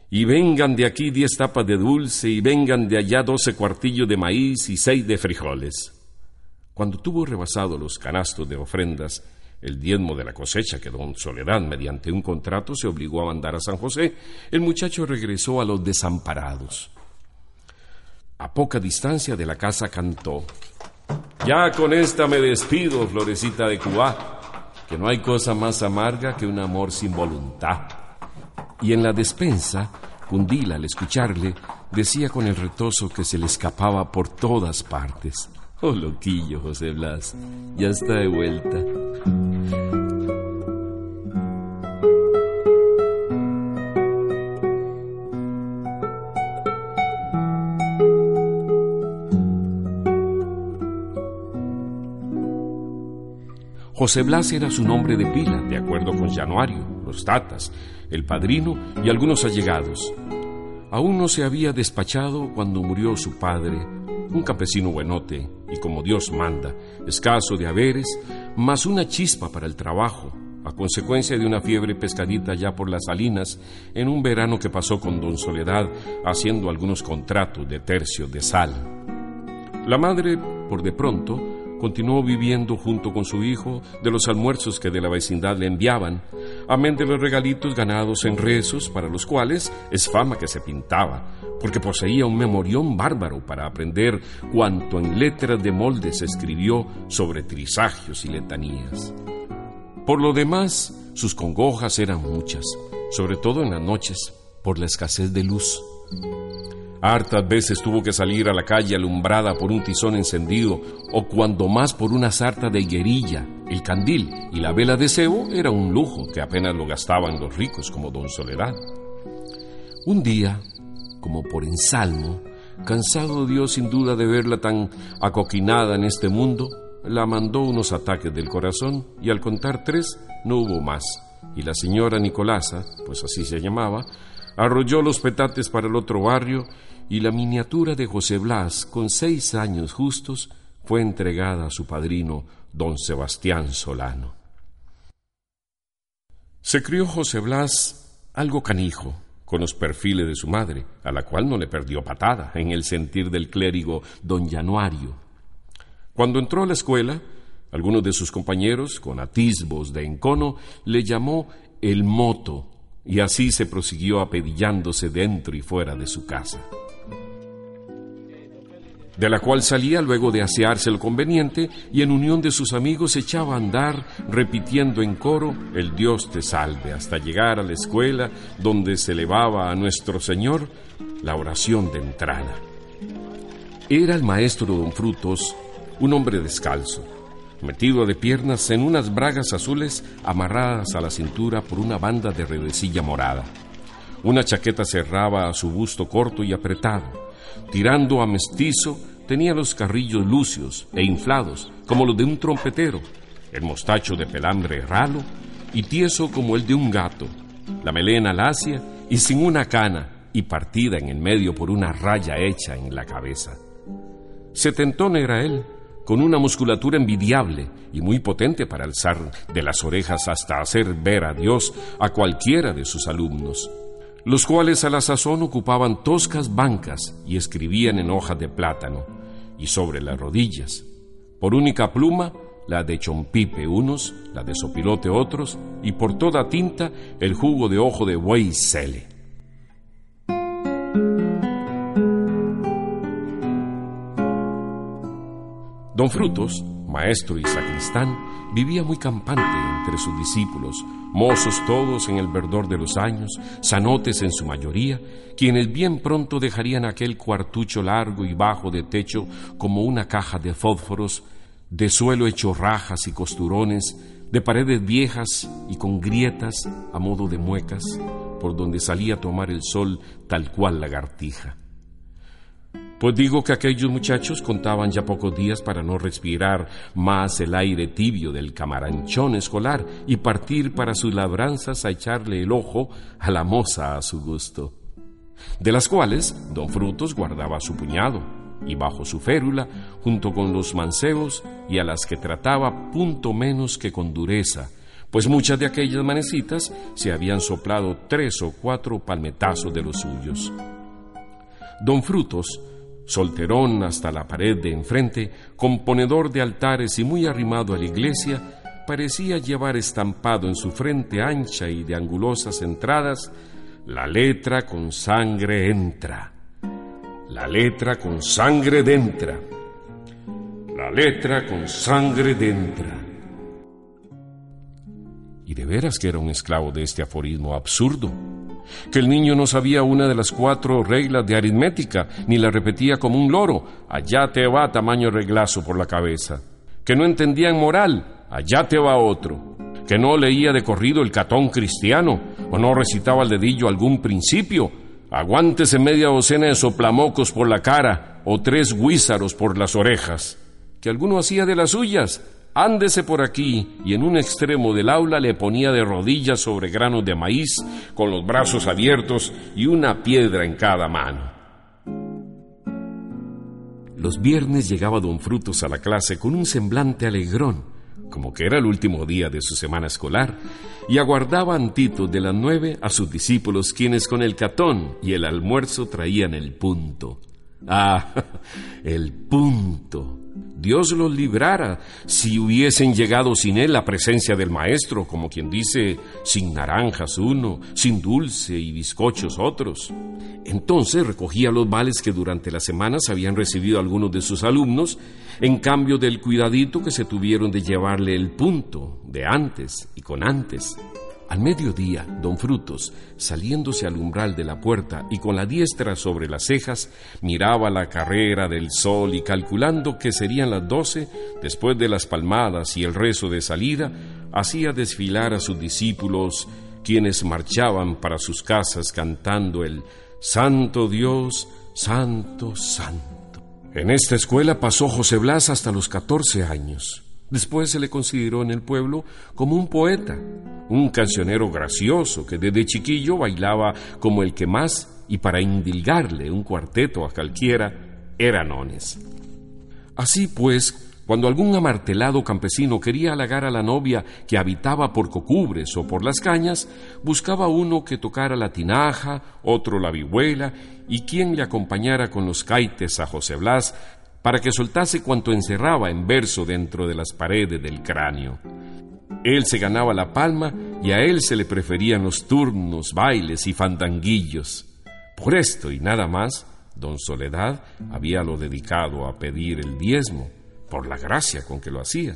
y vengan de aquí diez tapas de dulce, y vengan de allá doce cuartillos de maíz y seis de frijoles. Cuando tuvo rebasado los canastos de ofrendas, el diezmo de la cosecha que don Soledad, mediante un contrato, se obligó a mandar a San José, el muchacho regresó a los desamparados. A poca distancia de la casa cantó. Ya con esta me despido, florecita de Cuba, que no hay cosa más amarga que un amor sin voluntad. Y en la despensa, Cundila, al escucharle, decía con el retozo que se le escapaba por todas partes. Oh, loquillo, José Blas, ya está de vuelta. José Blas era su nombre de pila, de acuerdo con Januario, los tatas, el padrino y algunos allegados. Aún no se había despachado cuando murió su padre, un campesino buenote y como Dios manda, escaso de haberes, más una chispa para el trabajo, a consecuencia de una fiebre pescadita ya por las salinas en un verano que pasó con don Soledad haciendo algunos contratos de tercio de sal. La madre, por de pronto, continuó viviendo junto con su hijo de los almuerzos que de la vecindad le enviaban, amén de los regalitos ganados en rezos, para los cuales es fama que se pintaba, porque poseía un memorión bárbaro para aprender cuanto en letras de molde se escribió sobre trisagios y letanías. Por lo demás, sus congojas eran muchas, sobre todo en las noches, por la escasez de luz. Hartas veces tuvo que salir a la calle alumbrada por un tizón encendido o cuando más por una sarta de higuerilla. El candil y la vela de cebo era un lujo que apenas lo gastaban los ricos como don Soledad. Un día, como por ensalmo, cansado Dios sin duda de verla tan acoquinada en este mundo, la mandó unos ataques del corazón y al contar tres no hubo más. Y la señora Nicolasa, pues así se llamaba, arrolló los petates para el otro barrio y la miniatura de José Blas, con seis años justos, fue entregada a su padrino, don Sebastián Solano. Se crió José Blas algo canijo, con los perfiles de su madre, a la cual no le perdió patada, en el sentir del clérigo don Januario. Cuando entró a la escuela, algunos de sus compañeros, con atisbos de encono, le llamó el moto, y así se prosiguió apedillándose dentro y fuera de su casa de la cual salía luego de asearse lo conveniente y en unión de sus amigos echaba a andar repitiendo en coro el Dios te salve hasta llegar a la escuela donde se elevaba a nuestro Señor la oración de entrada. Era el maestro don Frutos un hombre descalzo, metido de piernas en unas bragas azules amarradas a la cintura por una banda de redecilla morada. Una chaqueta cerraba a su busto corto y apretado tirando a mestizo, tenía los carrillos lucios e inflados, como los de un trompetero, el mostacho de pelambre ralo y tieso como el de un gato, la melena lacia y sin una cana y partida en el medio por una raya hecha en la cabeza. Setentón era él, con una musculatura envidiable y muy potente para alzar de las orejas hasta hacer ver a Dios a cualquiera de sus alumnos los cuales a la sazón ocupaban toscas bancas y escribían en hojas de plátano, y sobre las rodillas, por única pluma, la de chompipe unos, la de sopilote otros, y por toda tinta el jugo de ojo de buey cele. Don Frutos, maestro y sacristán, vivía muy campante entre sus discípulos, mozos todos en el verdor de los años, sanotes en su mayoría, quienes bien pronto dejarían aquel cuartucho largo y bajo de techo como una caja de fósforos, de suelo hecho rajas y costurones, de paredes viejas y con grietas a modo de muecas, por donde salía a tomar el sol tal cual lagartija. Pues digo que aquellos muchachos contaban ya pocos días para no respirar más el aire tibio del camaranchón escolar y partir para sus labranzas a echarle el ojo a la moza a su gusto, de las cuales don Frutos guardaba su puñado y bajo su férula, junto con los mancebos y a las que trataba punto menos que con dureza, pues muchas de aquellas manecitas se habían soplado tres o cuatro palmetazos de los suyos. Don Frutos solterón hasta la pared de enfrente, componedor de altares y muy arrimado a la iglesia, parecía llevar estampado en su frente ancha y de angulosas entradas la letra con sangre entra, La letra con sangre dentro. La letra con sangre dentro. Y de veras que era un esclavo de este aforismo absurdo que el niño no sabía una de las cuatro reglas de aritmética, ni la repetía como un loro, allá te va tamaño reglazo por la cabeza, que no entendía en moral, allá te va otro, que no leía de corrido el catón cristiano, o no recitaba al dedillo algún principio, aguántese media docena de soplamocos por la cara, o tres guízaros por las orejas, que alguno hacía de las suyas, Ándese por aquí, y en un extremo del aula le ponía de rodillas sobre granos de maíz, con los brazos abiertos y una piedra en cada mano. Los viernes llegaba don Frutos a la clase con un semblante alegrón, como que era el último día de su semana escolar, y aguardaba Antito de las nueve a sus discípulos, quienes con el catón y el almuerzo traían el punto. Ah, *laughs* el punto Dios los librara si hubiesen llegado sin él la presencia del maestro, como quien dice, sin naranjas uno, sin dulce y bizcochos otros. Entonces recogía los vales que durante las semanas habían recibido algunos de sus alumnos, en cambio del cuidadito que se tuvieron de llevarle el punto, de antes y con antes. Al mediodía, don Frutos, saliéndose al umbral de la puerta y con la diestra sobre las cejas, miraba la carrera del sol y calculando que serían las doce, después de las palmadas y el rezo de salida, hacía desfilar a sus discípulos, quienes marchaban para sus casas cantando el Santo Dios, Santo, Santo. En esta escuela pasó José Blas hasta los catorce años. Después se le consideró en el pueblo como un poeta, un cancionero gracioso que desde chiquillo bailaba como el que más y para indilgarle un cuarteto a cualquiera era nones. Así pues, cuando algún amartelado campesino quería halagar a la novia que habitaba por Cocubres o por las cañas, buscaba uno que tocara la tinaja, otro la vihuela, y quien le acompañara con los caites a José Blas para que soltase cuanto encerraba en verso dentro de las paredes del cráneo. Él se ganaba la palma y a él se le preferían los turnos, bailes y fandanguillos. Por esto y nada más, don Soledad había lo dedicado a pedir el diezmo, por la gracia con que lo hacía.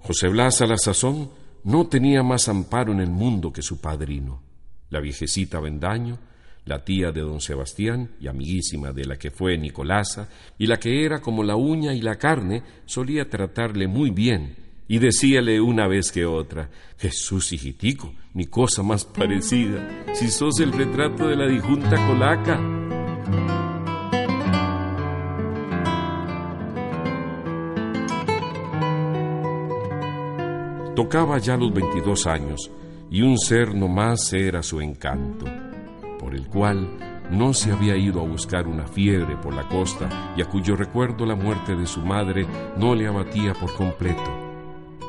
José Blas a la sazón no tenía más amparo en el mundo que su padrino. La viejecita Bendaño la tía de don Sebastián y amiguísima de la que fue Nicolasa, y la que era como la uña y la carne, solía tratarle muy bien, y decíale una vez que otra, Jesús hijitico, ni cosa más parecida, si sos el retrato de la dijunta colaca. Tocaba ya los veintidós años, y un ser no más era su encanto por el cual no se había ido a buscar una fiebre por la costa y a cuyo recuerdo la muerte de su madre no le abatía por completo.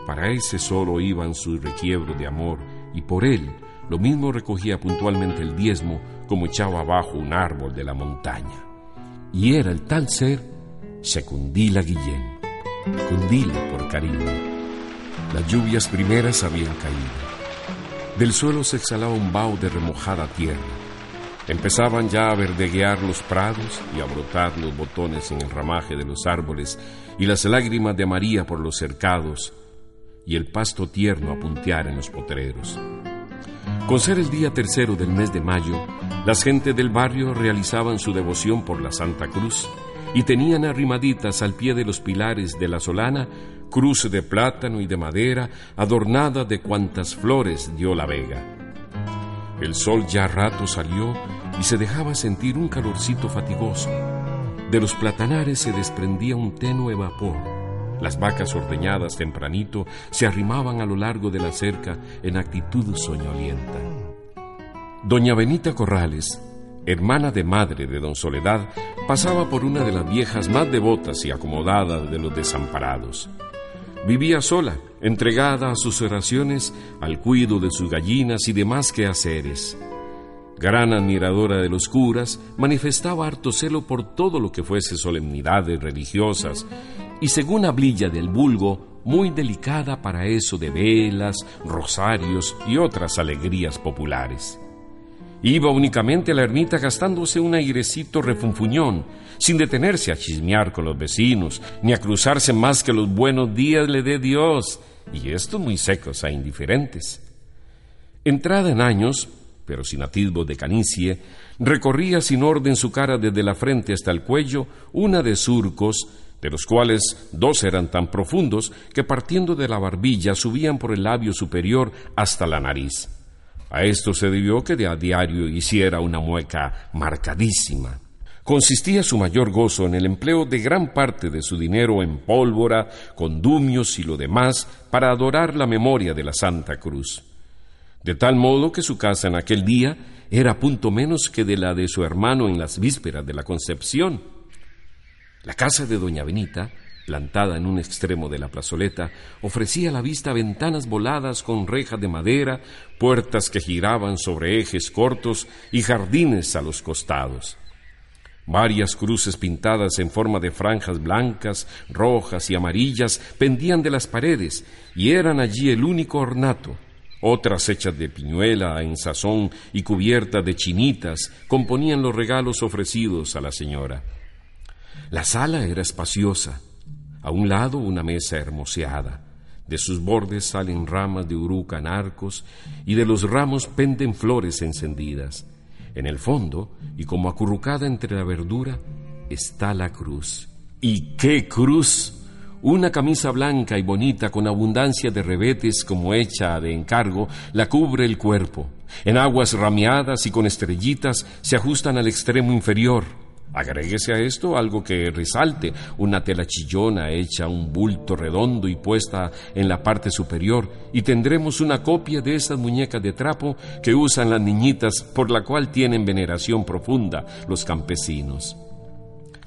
Para ese solo iban sus requiebros de amor y por él lo mismo recogía puntualmente el diezmo como echaba abajo un árbol de la montaña. Y era el tal ser Secundila Guillén, Cundila por cariño. Las lluvias primeras habían caído. Del suelo se exhalaba un vaho de remojada tierra Empezaban ya a verdeguear los prados y a brotar los botones en el ramaje de los árboles y las lágrimas de María por los cercados y el pasto tierno a puntear en los potreros. Con ser el día tercero del mes de mayo, las gentes del barrio realizaban su devoción por la Santa Cruz y tenían arrimaditas al pie de los pilares de la solana cruz de plátano y de madera adornada de cuantas flores dio la vega. El sol ya rato salió y se dejaba sentir un calorcito fatigoso. De los platanares se desprendía un tenue vapor. Las vacas ordeñadas tempranito se arrimaban a lo largo de la cerca en actitud soñolienta. Doña Benita Corrales, hermana de madre de don Soledad, pasaba por una de las viejas más devotas y acomodadas de los desamparados. Vivía sola, entregada a sus oraciones, al cuido de sus gallinas y demás quehaceres. Gran admiradora de los curas, manifestaba harto celo por todo lo que fuese solemnidades religiosas y según hablilla del vulgo, muy delicada para eso de velas, rosarios y otras alegrías populares. Iba únicamente a la ermita gastándose un airecito refunfuñón, sin detenerse a chismear con los vecinos, ni a cruzarse más que los buenos días le dé Dios, y estos muy secos e indiferentes. Entrada en años, pero sin atisbo de canicie, recorría sin orden su cara desde la frente hasta el cuello, una de surcos, de los cuales dos eran tan profundos que partiendo de la barbilla subían por el labio superior hasta la nariz. A esto se debió que de a diario hiciera una mueca marcadísima. Consistía su mayor gozo en el empleo de gran parte de su dinero en pólvora, condumios y lo demás para adorar la memoria de la Santa Cruz. De tal modo que su casa en aquel día era punto menos que de la de su hermano en las vísperas de la Concepción. La casa de doña Benita, plantada en un extremo de la plazoleta, ofrecía a la vista ventanas voladas con rejas de madera, puertas que giraban sobre ejes cortos y jardines a los costados. Varias cruces pintadas en forma de franjas blancas, rojas y amarillas pendían de las paredes y eran allí el único ornato. Otras hechas de piñuela en sazón y cubiertas de chinitas componían los regalos ofrecidos a la señora. La sala era espaciosa. A un lado una mesa hermoseada. De sus bordes salen ramas de uruca en arcos y de los ramos penden flores encendidas. En el fondo, y como acurrucada entre la verdura, está la cruz. ¿Y qué cruz? Una camisa blanca y bonita con abundancia de rebetes como hecha de encargo la cubre el cuerpo. En aguas rameadas y con estrellitas se ajustan al extremo inferior. Agréguese a esto algo que resalte, una tela chillona hecha un bulto redondo y puesta en la parte superior, y tendremos una copia de esas muñecas de trapo que usan las niñitas por la cual tienen veneración profunda los campesinos.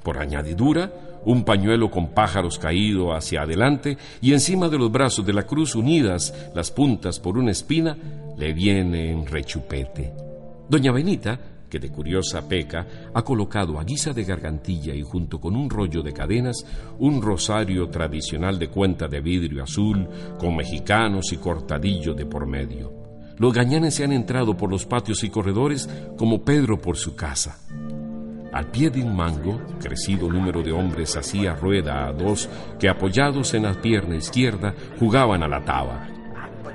Por añadidura, un pañuelo con pájaros caído hacia adelante y encima de los brazos de la cruz unidas las puntas por una espina, le viene en rechupete. Doña Benita que de curiosa peca ha colocado a guisa de gargantilla y junto con un rollo de cadenas un rosario tradicional de cuenta de vidrio azul con mexicanos y cortadillo de por medio. Los gañanes se han entrado por los patios y corredores como Pedro por su casa. Al pie de un mango, crecido número de hombres hacía rueda a dos que apoyados en la pierna izquierda jugaban a la taba.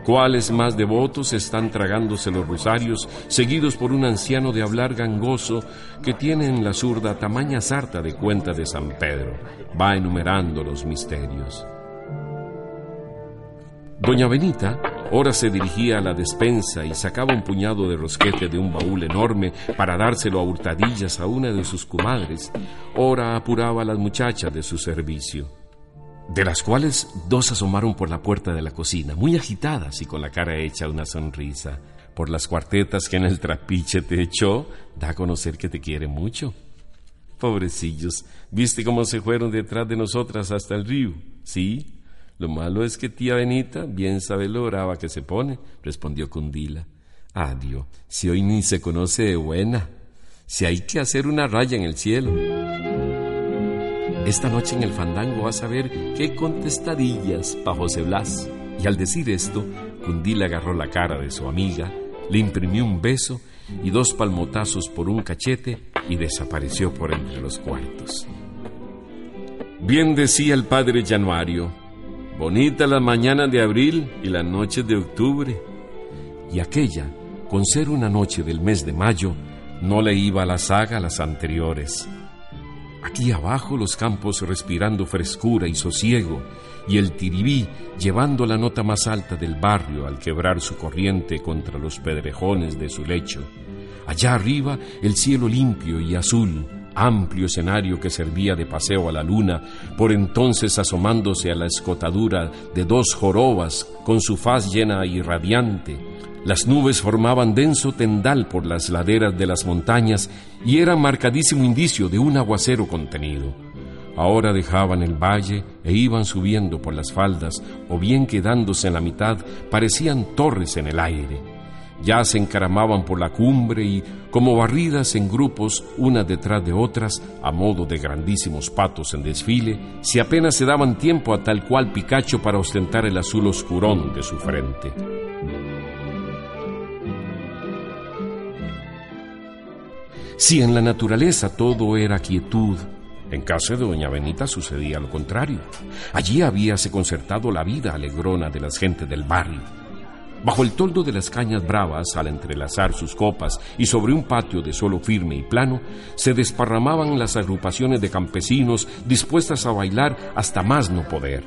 ¿Cuáles más devotos están tragándose los rosarios, seguidos por un anciano de hablar gangoso que tiene en la zurda tamaña sarta de cuenta de San Pedro? Va enumerando los misterios. Doña Benita ora se dirigía a la despensa y sacaba un puñado de rosquete de un baúl enorme para dárselo a hurtadillas a una de sus comadres, ora apuraba a las muchachas de su servicio de las cuales dos asomaron por la puerta de la cocina, muy agitadas y con la cara hecha una sonrisa. Por las cuartetas que en el trapiche te echó, da a conocer que te quiere mucho. Pobrecillos, ¿viste cómo se fueron detrás de nosotras hasta el río? Sí, lo malo es que tía Benita bien sabe lo brava que se pone, respondió Cundila. Adiós, si hoy ni se conoce de buena, si hay que hacer una raya en el cielo. Esta noche en el fandango vas a ver qué contestadillas pa' José Blas. Y al decir esto, Cundila agarró la cara de su amiga, le imprimió un beso y dos palmotazos por un cachete y desapareció por entre los cuartos. Bien decía el padre Januario, bonita la mañana de abril y la noche de octubre. Y aquella, con ser una noche del mes de mayo, no le iba a la saga a las anteriores. Aquí abajo los campos respirando frescura y sosiego, y el tiribí llevando la nota más alta del barrio al quebrar su corriente contra los pedrejones de su lecho. Allá arriba el cielo limpio y azul, amplio escenario que servía de paseo a la luna, por entonces asomándose a la escotadura de dos jorobas con su faz llena y radiante, las nubes formaban denso tendal por las laderas de las montañas y eran marcadísimo indicio de un aguacero contenido. Ahora dejaban el valle e iban subiendo por las faldas, o bien quedándose en la mitad, parecían torres en el aire. Ya se encaramaban por la cumbre y, como barridas en grupos, unas detrás de otras, a modo de grandísimos patos en desfile, si apenas se daban tiempo a tal cual Picacho para ostentar el azul oscurón de su frente. Si en la naturaleza todo era quietud, en casa de doña Benita sucedía lo contrario. Allí habíase concertado la vida alegrona de las gentes del barrio. Bajo el toldo de las cañas bravas, al entrelazar sus copas y sobre un patio de suelo firme y plano, se desparramaban las agrupaciones de campesinos dispuestas a bailar hasta más no poder.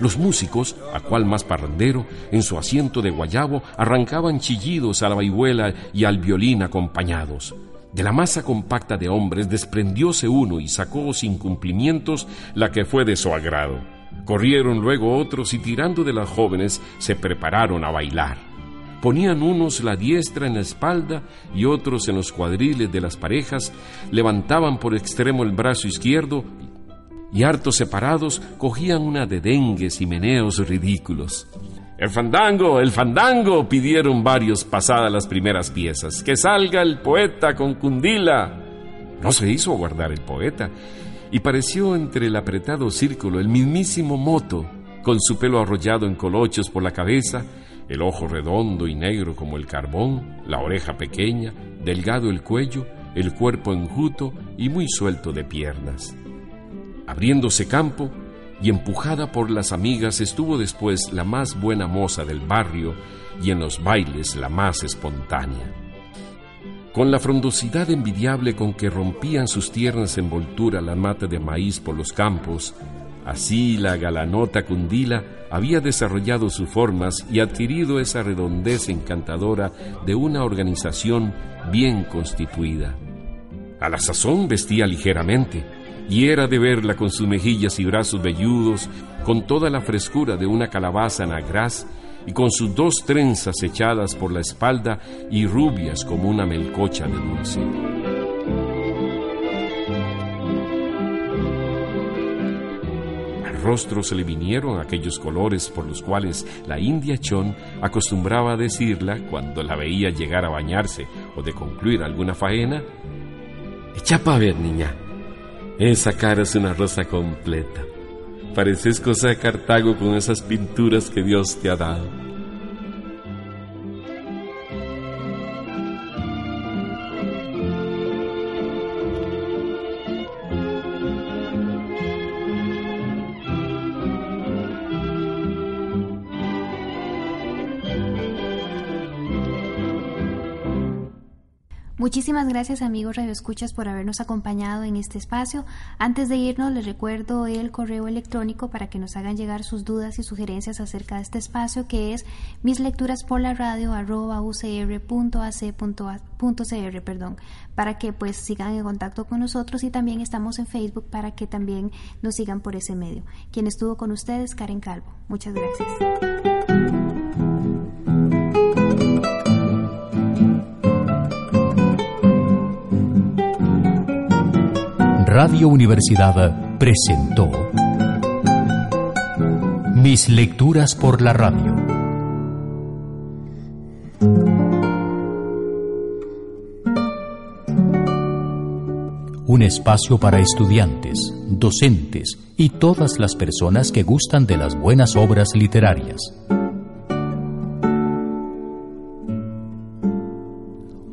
Los músicos, a cual más parrandero, en su asiento de guayabo, arrancaban chillidos a la vihuela y al violín acompañados. De la masa compacta de hombres desprendióse uno y sacó sin cumplimientos la que fue de su agrado. Corrieron luego otros y tirando de las jóvenes se prepararon a bailar. Ponían unos la diestra en la espalda y otros en los cuadriles de las parejas, levantaban por extremo el brazo izquierdo y hartos separados cogían una de dengues y meneos ridículos. El fandango, el fandango, pidieron varios pasadas las primeras piezas. Que salga el poeta con cundila. No se hizo guardar el poeta y pareció entre el apretado círculo el mismísimo moto, con su pelo arrollado en colochos por la cabeza, el ojo redondo y negro como el carbón, la oreja pequeña, delgado el cuello, el cuerpo enjuto y muy suelto de piernas. Abriéndose campo y empujada por las amigas estuvo después la más buena moza del barrio y en los bailes la más espontánea. Con la frondosidad envidiable con que rompían sus tiernas envolturas la mata de maíz por los campos, así la galanota Cundila había desarrollado sus formas y adquirido esa redondez encantadora de una organización bien constituida. A la sazón vestía ligeramente, y era de verla con sus mejillas y brazos velludos, con toda la frescura de una calabaza en agraz y con sus dos trenzas echadas por la espalda y rubias como una melcocha de dulce. Al rostro se le vinieron aquellos colores por los cuales la india Chon acostumbraba a decirla cuando la veía llegar a bañarse o de concluir alguna faena. Echa pa' ver, niña. Esa cara es una rosa completa. Pareces cosa de Cartago con esas pinturas que Dios te ha dado. Muchísimas gracias amigos Radio Escuchas por habernos acompañado en este espacio. Antes de irnos les recuerdo el correo electrónico para que nos hagan llegar sus dudas y sugerencias acerca de este espacio que es mis lecturas por la radio perdón, para que pues sigan en contacto con nosotros y también estamos en Facebook para que también nos sigan por ese medio. Quien estuvo con ustedes, Karen Calvo. Muchas gracias. Radio Universidad presentó Mis lecturas por la radio. Un espacio para estudiantes, docentes y todas las personas que gustan de las buenas obras literarias.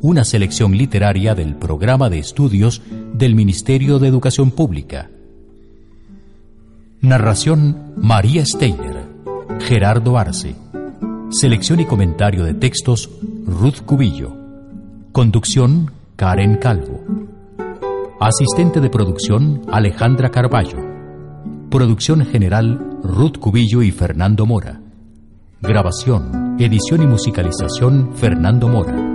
Una selección literaria del programa de estudios del Ministerio de Educación Pública. Narración María Steiner, Gerardo Arce. Selección y comentario de textos Ruth Cubillo. Conducción Karen Calvo. Asistente de producción Alejandra Carballo. Producción general Ruth Cubillo y Fernando Mora. Grabación, edición y musicalización Fernando Mora.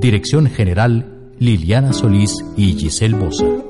Dirección General Liliana Solís y Giselle Bosa.